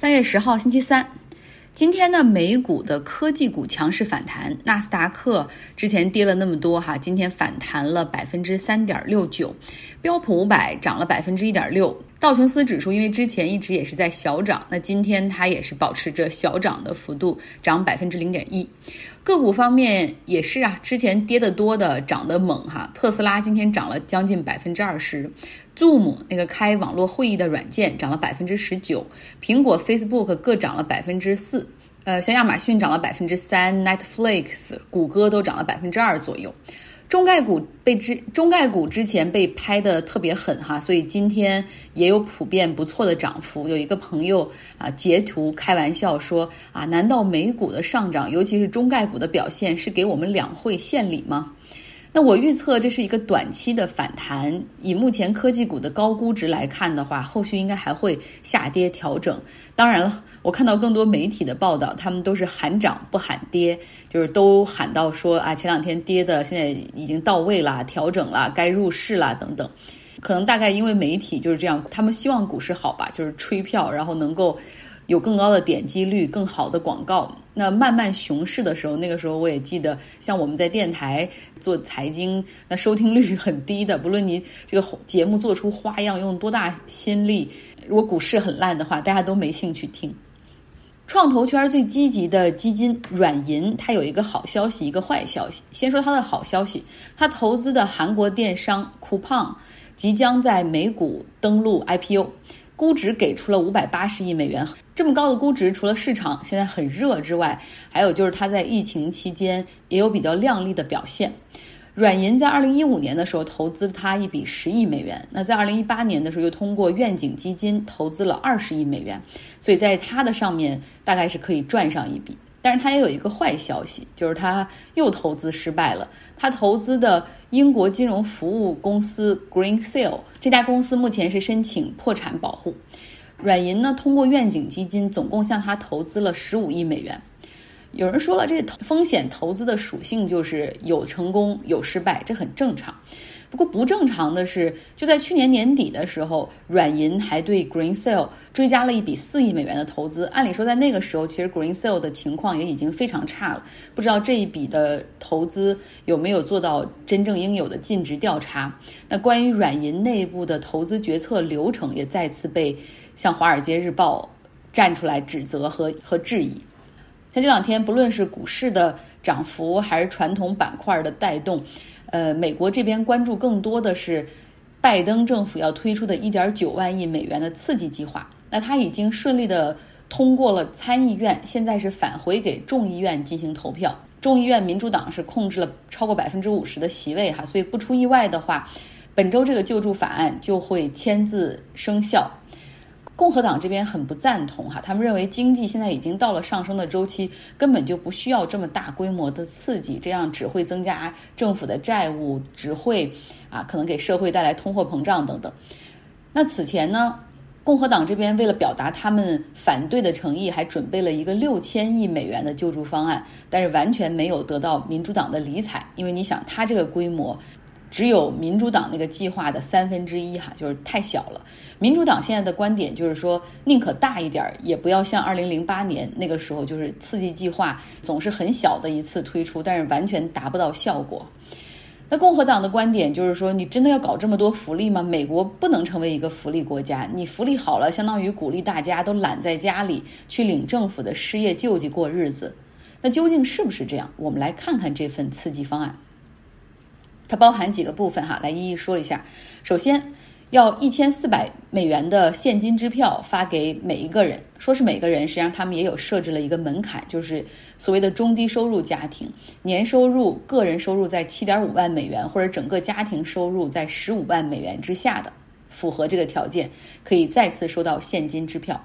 三月十号，星期三。今天呢，美股的科技股强势反弹，纳斯达克之前跌了那么多哈，今天反弹了百分之三点六九，标普五百涨了百分之一点六，道琼斯指数因为之前一直也是在小涨，那今天它也是保持着小涨的幅度，涨百分之零点一。个股方面也是啊，之前跌得多的涨得猛哈，特斯拉今天涨了将近百分之二十，Zoom 那个开网络会议的软件涨了百分之十九，苹果、Facebook 各涨了百分之四，呃，像亚马逊涨了百分之三，Netflix、谷歌都涨了百分之二左右。中概股被之中概股之前被拍的特别狠哈，所以今天也有普遍不错的涨幅。有一个朋友啊截图开玩笑说啊，难道美股的上涨，尤其是中概股的表现，是给我们两会献礼吗？那我预测这是一个短期的反弹，以目前科技股的高估值来看的话，后续应该还会下跌调整。当然了，我看到更多媒体的报道，他们都是喊涨不喊跌，就是都喊到说啊，前两天跌的现在已经到位了，调整了，该入市了等等。可能大概因为媒体就是这样，他们希望股市好吧，就是吹票，然后能够。有更高的点击率、更好的广告。那慢慢熊市的时候，那个时候我也记得，像我们在电台做财经，那收听率是很低的。不论你这个节目做出花样，用多大心力，如果股市很烂的话，大家都没兴趣听。创投圈最积极的基金软银，它有一个好消息，一个坏消息。先说它的好消息，它投资的韩国电商 Coupang 即将在美股登陆 IPO。估值给出了五百八十亿美元，这么高的估值，除了市场现在很热之外，还有就是它在疫情期间也有比较亮丽的表现。软银在二零一五年的时候投资它一笔十亿美元，那在二零一八年的时候又通过愿景基金投资了二十亿美元，所以在它的上面大概是可以赚上一笔。但是它也有一个坏消息，就是它又投资失败了。它投资的英国金融服务公司 Greensill 这家公司目前是申请破产保护。软银呢，通过愿景基金总共向它投资了十五亿美元。有人说了，这风险投资的属性就是有成功有失败，这很正常。不过不正常的是，就在去年年底的时候，软银还对 Greensill 追加了一笔四亿美元的投资。按理说，在那个时候，其实 Greensill 的情况也已经非常差了。不知道这一笔的投资有没有做到真正应有的尽职调查？那关于软银内部的投资决策流程，也再次被向《华尔街日报》站出来指责和和质疑。在这两天，不论是股市的涨幅，还是传统板块的带动。呃，美国这边关注更多的是拜登政府要推出的一点九万亿美元的刺激计划。那他已经顺利的通过了参议院，现在是返回给众议院进行投票。众议院民主党是控制了超过百分之五十的席位哈，所以不出意外的话，本周这个救助法案就会签字生效。共和党这边很不赞同哈，他们认为经济现在已经到了上升的周期，根本就不需要这么大规模的刺激，这样只会增加政府的债务，只会啊可能给社会带来通货膨胀等等。那此前呢，共和党这边为了表达他们反对的诚意，还准备了一个六千亿美元的救助方案，但是完全没有得到民主党的理睬，因为你想，它这个规模。只有民主党那个计划的三分之一哈，就是太小了。民主党现在的观点就是说，宁可大一点，也不要像二零零八年那个时候，就是刺激计划总是很小的一次推出，但是完全达不到效果。那共和党的观点就是说，你真的要搞这么多福利吗？美国不能成为一个福利国家，你福利好了，相当于鼓励大家都懒在家里去领政府的失业救济过日子。那究竟是不是这样？我们来看看这份刺激方案。它包含几个部分哈，来一一说一下。首先，要一千四百美元的现金支票发给每一个人，说是每个人，实际上他们也有设置了一个门槛，就是所谓的中低收入家庭，年收入个人收入在七点五万美元或者整个家庭收入在十五万美元之下的，符合这个条件，可以再次收到现金支票。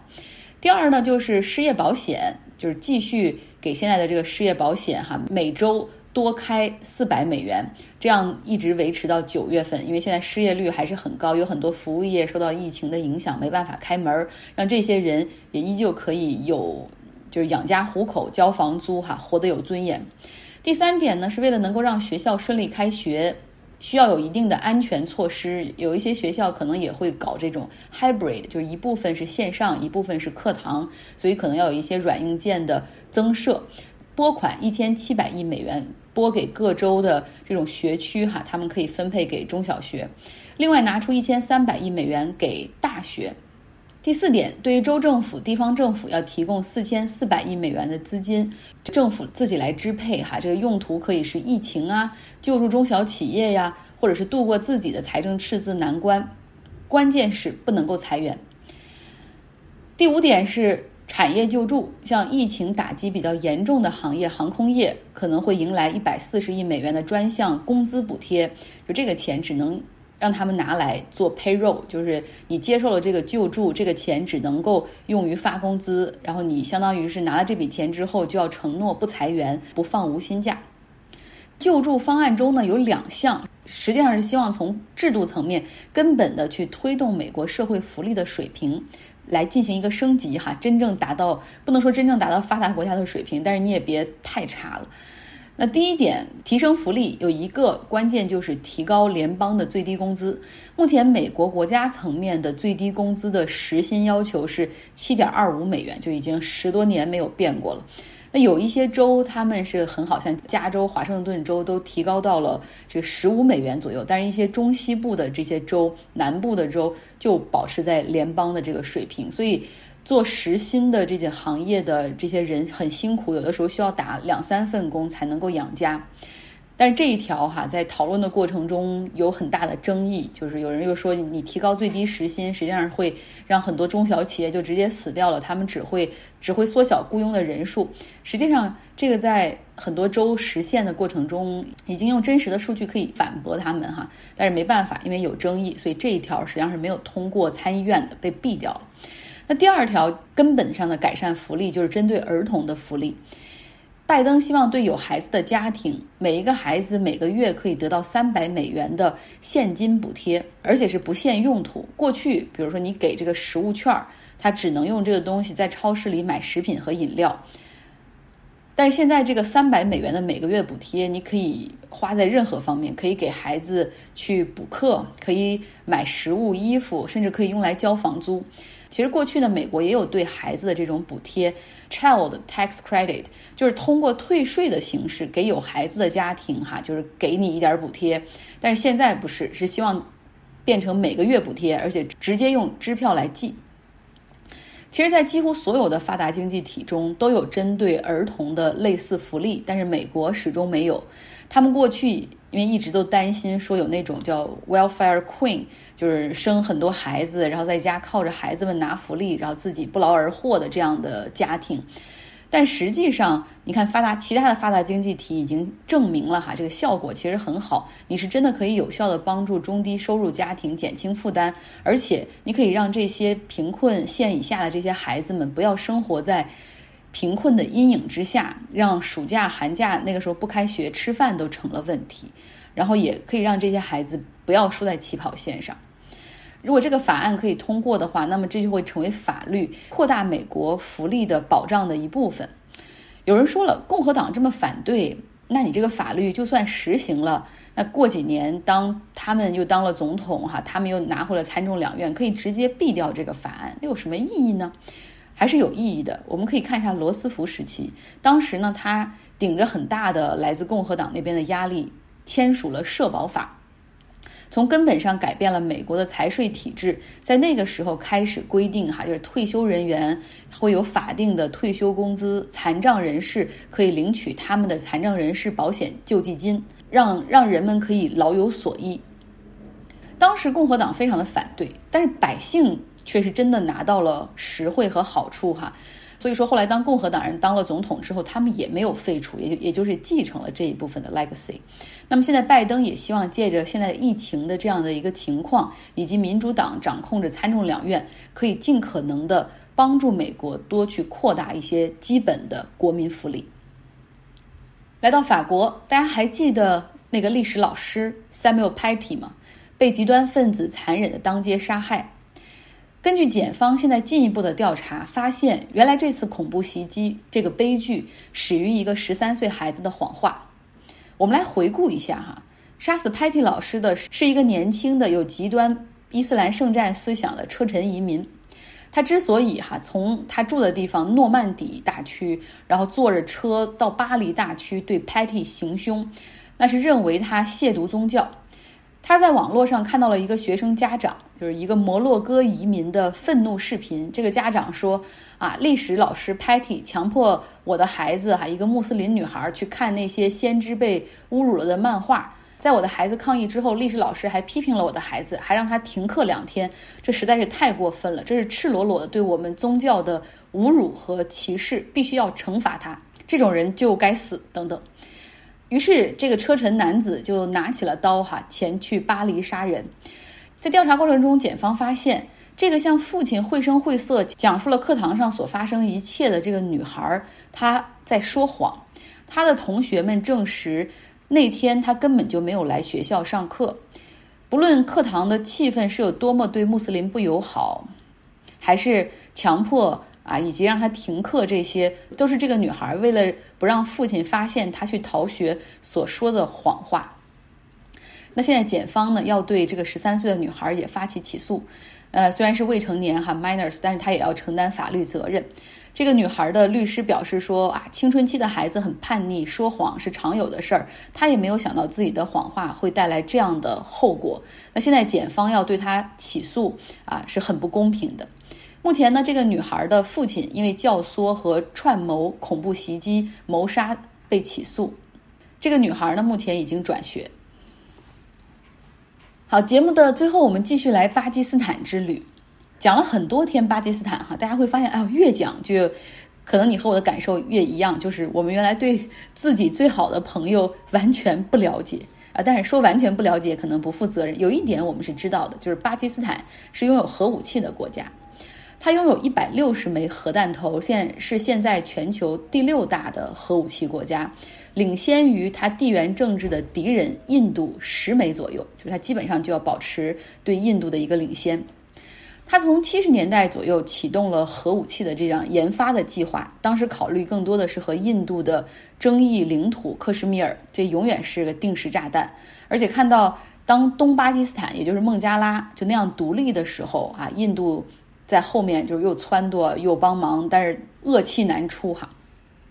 第二呢，就是失业保险，就是继续给现在的这个失业保险哈，每周。多开四百美元，这样一直维持到九月份，因为现在失业率还是很高，有很多服务业受到疫情的影响，没办法开门，让这些人也依旧可以有就是养家糊口、交房租哈，活得有尊严。第三点呢，是为了能够让学校顺利开学，需要有一定的安全措施。有一些学校可能也会搞这种 hybrid，就是一部分是线上，一部分是课堂，所以可能要有一些软硬件的增设。拨款一千七百亿美元拨给各州的这种学区哈，他们可以分配给中小学。另外拿出一千三百亿美元给大学。第四点，对于州政府、地方政府要提供四千四百亿美元的资金，政府自己来支配哈。这个用途可以是疫情啊，救助中小企业呀，或者是度过自己的财政赤字难关。关键是不能够裁员。第五点是产业救助，像疫情打击比较严重的行业，航空业可能会迎来一百四十亿美元的专项工资补贴，就这个钱只能。让他们拿来做 payroll，就是你接受了这个救助，这个钱只能够用于发工资，然后你相当于是拿了这笔钱之后，就要承诺不裁员、不放无薪假。救助方案中呢有两项，实际上是希望从制度层面根本的去推动美国社会福利的水平来进行一个升级，哈，真正达到不能说真正达到发达国家的水平，但是你也别太差了。那第一点，提升福利有一个关键就是提高联邦的最低工资。目前美国国家层面的最低工资的时薪要求是七点二五美元，就已经十多年没有变过了。那有一些州他们是很好，像加州、华盛顿州都提高到了这个十五美元左右，但是一些中西部的这些州、南部的州就保持在联邦的这个水平，所以。做实薪的这些行业的这些人很辛苦，有的时候需要打两三份工才能够养家。但是这一条哈，在讨论的过程中有很大的争议，就是有人又说你提高最低时薪，实际上会让很多中小企业就直接死掉了，他们只会只会缩小雇佣的人数。实际上，这个在很多州实现的过程中，已经用真实的数据可以反驳他们哈。但是没办法，因为有争议，所以这一条实际上是没有通过参议院的，被毙掉了。那第二条根本上的改善福利就是针对儿童的福利。拜登希望对有孩子的家庭，每一个孩子每个月可以得到三百美元的现金补贴，而且是不限用途。过去，比如说你给这个食物券儿，他只能用这个东西在超市里买食品和饮料。但是现在这个三百美元的每个月补贴，你可以花在任何方面，可以给孩子去补课，可以买食物、衣服，甚至可以用来交房租。其实过去呢，美国也有对孩子的这种补贴，child tax credit，就是通过退税的形式给有孩子的家庭哈，就是给你一点补贴。但是现在不是，是希望变成每个月补贴，而且直接用支票来寄。其实，在几乎所有的发达经济体中都有针对儿童的类似福利，但是美国始终没有。他们过去。因为一直都担心说有那种叫 welfare queen，就是生很多孩子，然后在家靠着孩子们拿福利，然后自己不劳而获的这样的家庭。但实际上，你看发达其他的发达经济体已经证明了哈，这个效果其实很好。你是真的可以有效的帮助中低收入家庭减轻负担，而且你可以让这些贫困线以下的这些孩子们不要生活在。贫困的阴影之下，让暑假、寒假那个时候不开学，吃饭都成了问题。然后也可以让这些孩子不要输在起跑线上。如果这个法案可以通过的话，那么这就会成为法律，扩大美国福利的保障的一部分。有人说了，共和党这么反对，那你这个法律就算实行了，那过几年当他们又当了总统，哈，他们又拿回了参众两院，可以直接毙掉这个法案，又有什么意义呢？还是有意义的。我们可以看一下罗斯福时期，当时呢，他顶着很大的来自共和党那边的压力，签署了社保法，从根本上改变了美国的财税体制。在那个时候开始规定，哈，就是退休人员会有法定的退休工资，残障人士可以领取他们的残障人士保险救济金，让让人们可以老有所依。当时共和党非常的反对，但是百姓。却是真的拿到了实惠和好处哈，所以说后来当共和党人当了总统之后，他们也没有废除，也就也就是继承了这一部分的 legacy。那么现在拜登也希望借着现在疫情的这样的一个情况，以及民主党掌控着参众两院，可以尽可能的帮助美国多去扩大一些基本的国民福利。来到法国，大家还记得那个历史老师 Samuel Paty 吗？被极端分子残忍的当街杀害。根据检方现在进一步的调查，发现原来这次恐怖袭击这个悲剧始于一个十三岁孩子的谎话。我们来回顾一下哈，杀死 Patty 老师的是一个年轻的有极端伊斯兰圣战思想的车臣移民。他之所以哈从他住的地方诺曼底大区，然后坐着车到巴黎大区对 Patty 行凶，那是认为他亵渎宗教。他在网络上看到了一个学生家长，就是一个摩洛哥移民的愤怒视频。这个家长说：“啊，历史老师 Patty 强迫我的孩子哈，一个穆斯林女孩去看那些先知被侮辱了的漫画。在我的孩子抗议之后，历史老师还批评了我的孩子，还让他停课两天。这实在是太过分了，这是赤裸裸的对我们宗教的侮辱和歧视，必须要惩罚他。这种人就该死。等等。”于是，这个车臣男子就拿起了刀，哈，前去巴黎杀人。在调查过程中，检方发现，这个向父亲绘声绘色讲述了课堂上所发生一切的这个女孩，她在说谎。她的同学们证实，那天她根本就没有来学校上课。不论课堂的气氛是有多么对穆斯林不友好，还是强迫。啊，以及让他停课，这些都是这个女孩为了不让父亲发现她去逃学所说的谎话。那现在检方呢要对这个十三岁的女孩也发起起诉，呃，虽然是未成年哈 minors，但是她也要承担法律责任。这个女孩的律师表示说啊，青春期的孩子很叛逆，说谎是常有的事儿，她也没有想到自己的谎话会带来这样的后果。那现在检方要对她起诉啊，是很不公平的。目前呢，这个女孩的父亲因为教唆和串谋恐怖袭击、谋杀被起诉。这个女孩呢，目前已经转学。好，节目的最后，我们继续来巴基斯坦之旅，讲了很多天巴基斯坦哈，大家会发现，哎呦，越讲就可能你和我的感受越一样，就是我们原来对自己最好的朋友完全不了解啊。但是说完全不了解，可能不负责任。有一点我们是知道的，就是巴基斯坦是拥有核武器的国家。它拥有一百六十枚核弹头，现是现在全球第六大的核武器国家，领先于它地缘政治的敌人印度十枚左右，就是它基本上就要保持对印度的一个领先。它从七十年代左右启动了核武器的这样研发的计划，当时考虑更多的是和印度的争议领土克什米尔，这永远是个定时炸弹。而且看到当东巴基斯坦，也就是孟加拉就那样独立的时候啊，印度。在后面就是又撺掇又帮忙，但是恶气难出哈。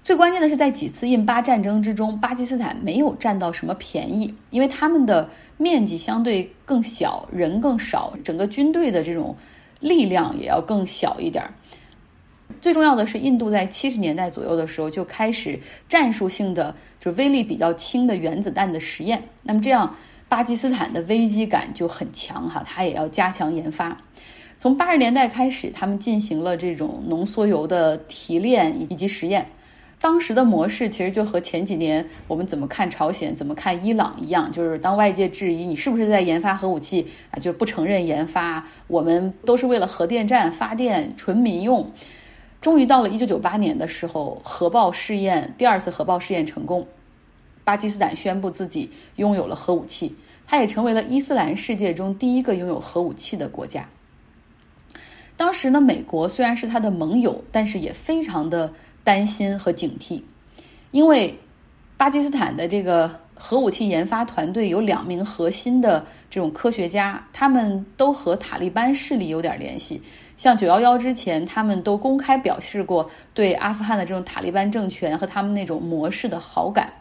最关键的是，在几次印巴战争之中，巴基斯坦没有占到什么便宜，因为他们的面积相对更小，人更少，整个军队的这种力量也要更小一点。最重要的是，印度在七十年代左右的时候就开始战术性的，就是威力比较轻的原子弹的实验。那么这样，巴基斯坦的危机感就很强哈，它也要加强研发。从八十年代开始，他们进行了这种浓缩铀的提炼以及实验。当时的模式其实就和前几年我们怎么看朝鲜、怎么看伊朗一样，就是当外界质疑你是不是在研发核武器啊，就不承认研发。我们都是为了核电站发电，纯民用。终于到了一九九八年的时候，核爆试验第二次核爆试验成功，巴基斯坦宣布自己拥有了核武器，它也成为了伊斯兰世界中第一个拥有核武器的国家。当时呢，美国虽然是他的盟友，但是也非常的担心和警惕，因为巴基斯坦的这个核武器研发团队有两名核心的这种科学家，他们都和塔利班势力有点联系。像九幺幺之前，他们都公开表示过对阿富汗的这种塔利班政权和他们那种模式的好感。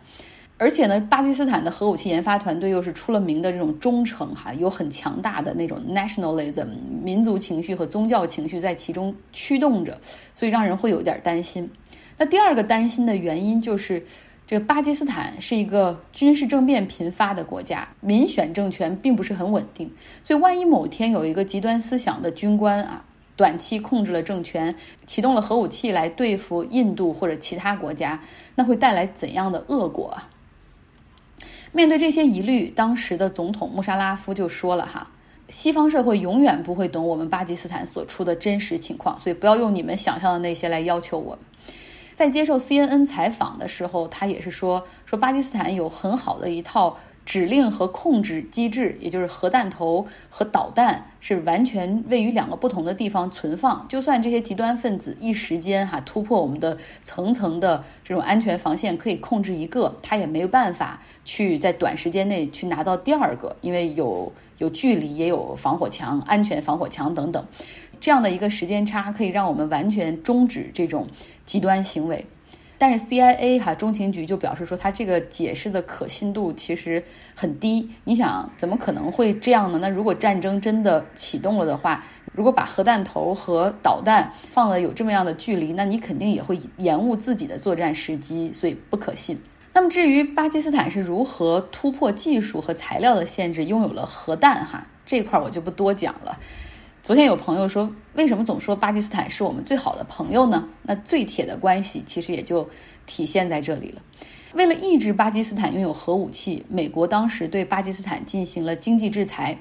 而且呢，巴基斯坦的核武器研发团队又是出了名的这种忠诚哈，有很强大的那种 nationalism 民族情绪和宗教情绪在其中驱动着，所以让人会有点担心。那第二个担心的原因就是，这个巴基斯坦是一个军事政变频发的国家，民选政权并不是很稳定，所以万一某天有一个极端思想的军官啊，短期控制了政权，启动了核武器来对付印度或者其他国家，那会带来怎样的恶果啊？面对这些疑虑，当时的总统穆沙拉夫就说了：“哈，西方社会永远不会懂我们巴基斯坦所处的真实情况，所以不要用你们想象的那些来要求我们。”在接受 CNN 采访的时候，他也是说：“说巴基斯坦有很好的一套指令和控制机制，也就是核弹头和导弹是完全位于两个不同的地方存放。就算这些极端分子一时间哈突破我们的层层的这种安全防线，可以控制一个，他也没有办法去在短时间内去拿到第二个，因为有有距离，也有防火墙、安全防火墙等等，这样的一个时间差可以让我们完全终止这种极端行为。但是 CIA 哈中情局就表示说，它这个解释的可信度其实很低。你想，怎么可能会这样呢？那如果战争真的启动了的话，如果把核弹头和导弹放了有这么样的距离，那你肯定也会延误自己的作战时机，所以不可信。那么至于巴基斯坦是如何突破技术和材料的限制，拥有了核弹哈这块我就不多讲了。昨天有朋友说，为什么总说巴基斯坦是我们最好的朋友呢？那最铁的关系其实也就体现在这里了。为了抑制巴基斯坦拥有核武器，美国当时对巴基斯坦进行了经济制裁。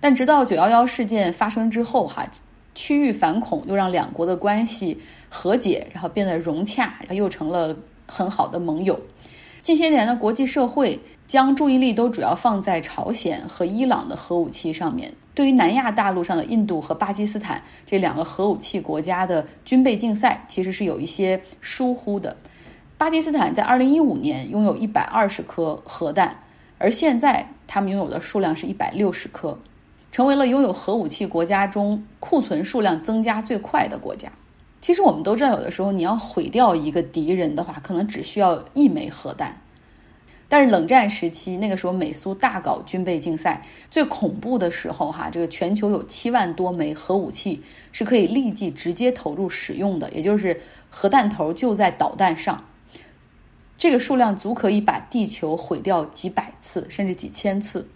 但直到九幺幺事件发生之后，哈，区域反恐又让两国的关系和解，然后变得融洽，然后又成了很好的盟友。近些年的国际社会将注意力都主要放在朝鲜和伊朗的核武器上面。对于南亚大陆上的印度和巴基斯坦这两个核武器国家的军备竞赛，其实是有一些疏忽的。巴基斯坦在二零一五年拥有一百二十颗核弹，而现在他们拥有的数量是一百六十颗，成为了拥有核武器国家中库存数量增加最快的国家。其实我们都知道，有的时候你要毁掉一个敌人的话，可能只需要一枚核弹。但是冷战时期，那个时候美苏大搞军备竞赛，最恐怖的时候，哈，这个全球有七万多枚核武器是可以立即直接投入使用的，也就是核弹头就在导弹上，这个数量足可以把地球毁掉几百次甚至几千次。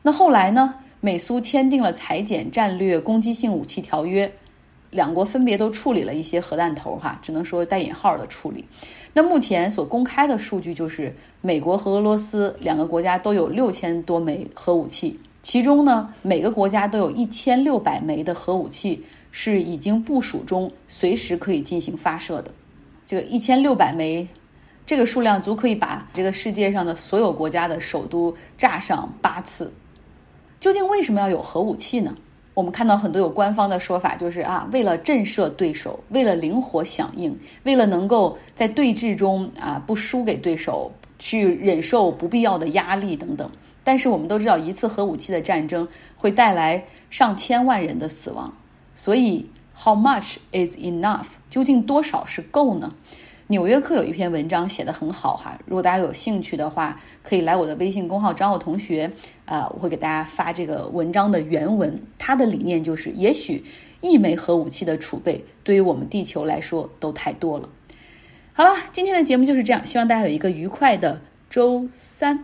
那后来呢，美苏签订了裁减战略攻击性武器条约。两国分别都处理了一些核弹头，哈，只能说带引号的处理。那目前所公开的数据就是，美国和俄罗斯两个国家都有六千多枚核武器，其中呢，每个国家都有一千六百枚的核武器是已经部署中，随时可以进行发射的。这个一千六百枚，这个数量足可以把这个世界上的所有国家的首都炸上八次。究竟为什么要有核武器呢？我们看到很多有官方的说法，就是啊，为了震慑对手，为了灵活响应，为了能够在对峙中啊不输给对手，去忍受不必要的压力等等。但是我们都知道，一次核武器的战争会带来上千万人的死亡，所以 How much is enough？究竟多少是够呢？纽约客有一篇文章写得很好哈，如果大家有兴趣的话，可以来我的微信公号找我同学，啊，我会给大家发这个文章的原文。他的理念就是，也许一枚核武器的储备对于我们地球来说都太多了。好了，今天的节目就是这样，希望大家有一个愉快的周三。